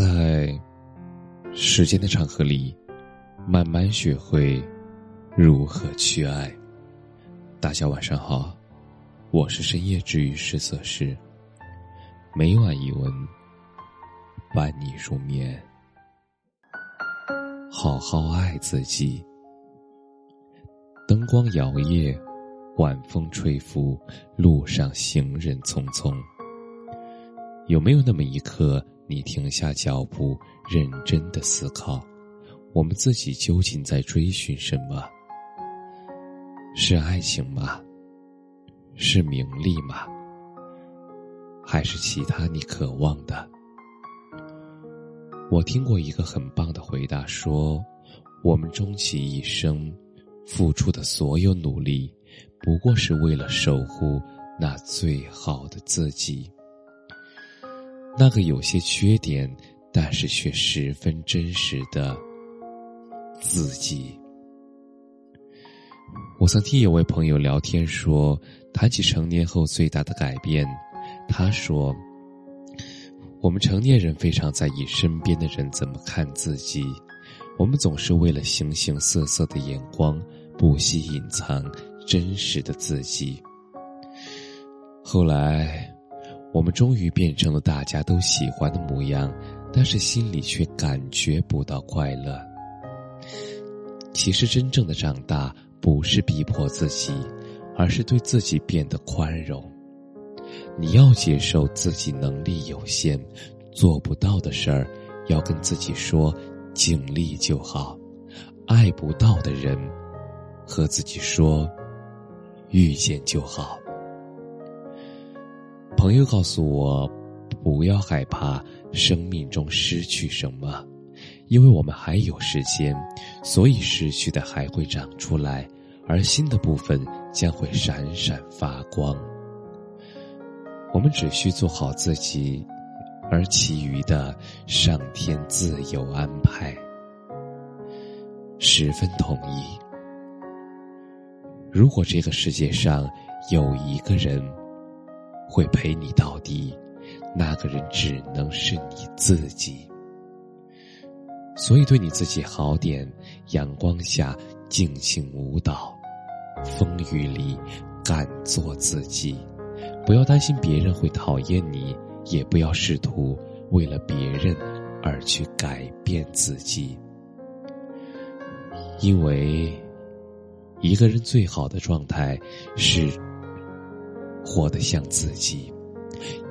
在时间的长河里，慢慢学会如何去爱。大家晚上好，我是深夜治愈师色师，每晚一文伴你入眠。好好爱自己。灯光摇曳，晚风吹拂，路上行人匆匆。有没有那么一刻，你停下脚步，认真的思考，我们自己究竟在追寻什么？是爱情吗？是名利吗？还是其他你渴望的？我听过一个很棒的回答，说：我们终其一生，付出的所有努力，不过是为了守护那最好的自己。那个有些缺点，但是却十分真实的自己。我曾听有位朋友聊天说，谈起成年后最大的改变，他说：“我们成年人非常在意身边的人怎么看自己，我们总是为了形形色色的眼光，不惜隐藏真实的自己。”后来。我们终于变成了大家都喜欢的模样，但是心里却感觉不到快乐。其实，真正的长大不是逼迫自己，而是对自己变得宽容。你要接受自己能力有限，做不到的事儿，要跟自己说尽力就好；爱不到的人，和自己说遇见就好。朋友告诉我，不要害怕生命中失去什么，因为我们还有时间，所以失去的还会长出来，而新的部分将会闪闪发光。我们只需做好自己，而其余的上天自有安排。十分同意。如果这个世界上有一个人。会陪你到底，那个人只能是你自己。所以对你自己好点，阳光下尽情舞蹈，风雨里敢做自己。不要担心别人会讨厌你，也不要试图为了别人而去改变自己。因为一个人最好的状态是。活得像自己，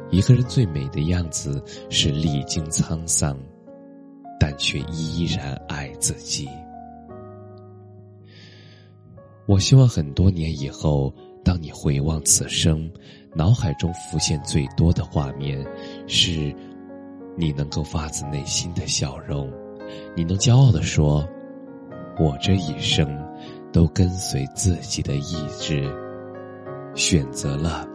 一个人最美的样子是历经沧桑，但却依然爱自己。我希望很多年以后，当你回望此生，脑海中浮现最多的画面是，你能够发自内心的笑容，你能骄傲的说：“我这一生都跟随自己的意志。”选择了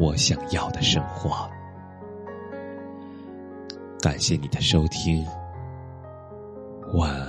我想要的生活。感谢你的收听，晚安。